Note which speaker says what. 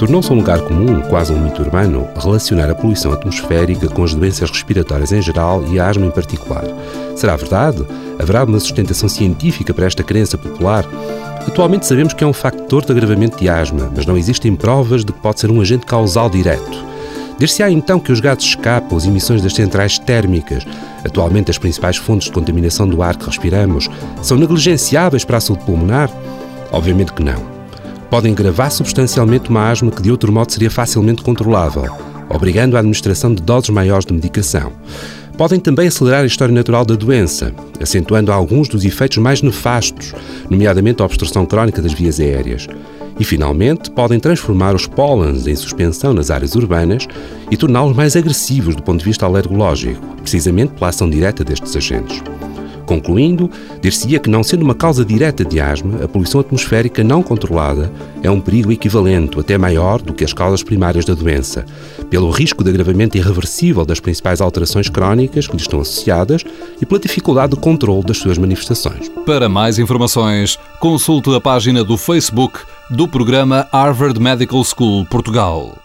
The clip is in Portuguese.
Speaker 1: Tornou-se um lugar comum, quase um mito urbano, relacionar a poluição atmosférica com as doenças respiratórias em geral e a asma em particular. Será verdade? Haverá uma sustentação científica para esta crença popular? Atualmente sabemos que é um factor de agravamento de asma, mas não existem provas de que pode ser um agente causal direto. Dir-se-á então que os gases escapam as emissões das centrais térmicas, atualmente as principais fontes de contaminação do ar que respiramos, são negligenciáveis para a saúde pulmonar? Obviamente que não. Podem agravar substancialmente uma asma que de outro modo seria facilmente controlável, obrigando à administração de doses maiores de medicação. Podem também acelerar a história natural da doença, acentuando alguns dos efeitos mais nefastos, nomeadamente a obstrução crónica das vias aéreas. E, finalmente, podem transformar os pólenes em suspensão nas áreas urbanas e torná-los mais agressivos do ponto de vista alergológico, precisamente pela ação direta destes agentes. Concluindo, dir-se-ia que, não sendo uma causa direta de asma, a poluição atmosférica não controlada é um perigo equivalente, até maior, do que as causas primárias da doença, pelo risco de agravamento irreversível das principais alterações crónicas que lhe estão associadas e pela dificuldade de controle das suas manifestações.
Speaker 2: Para mais informações, consulte a página do Facebook do programa Harvard Medical School Portugal.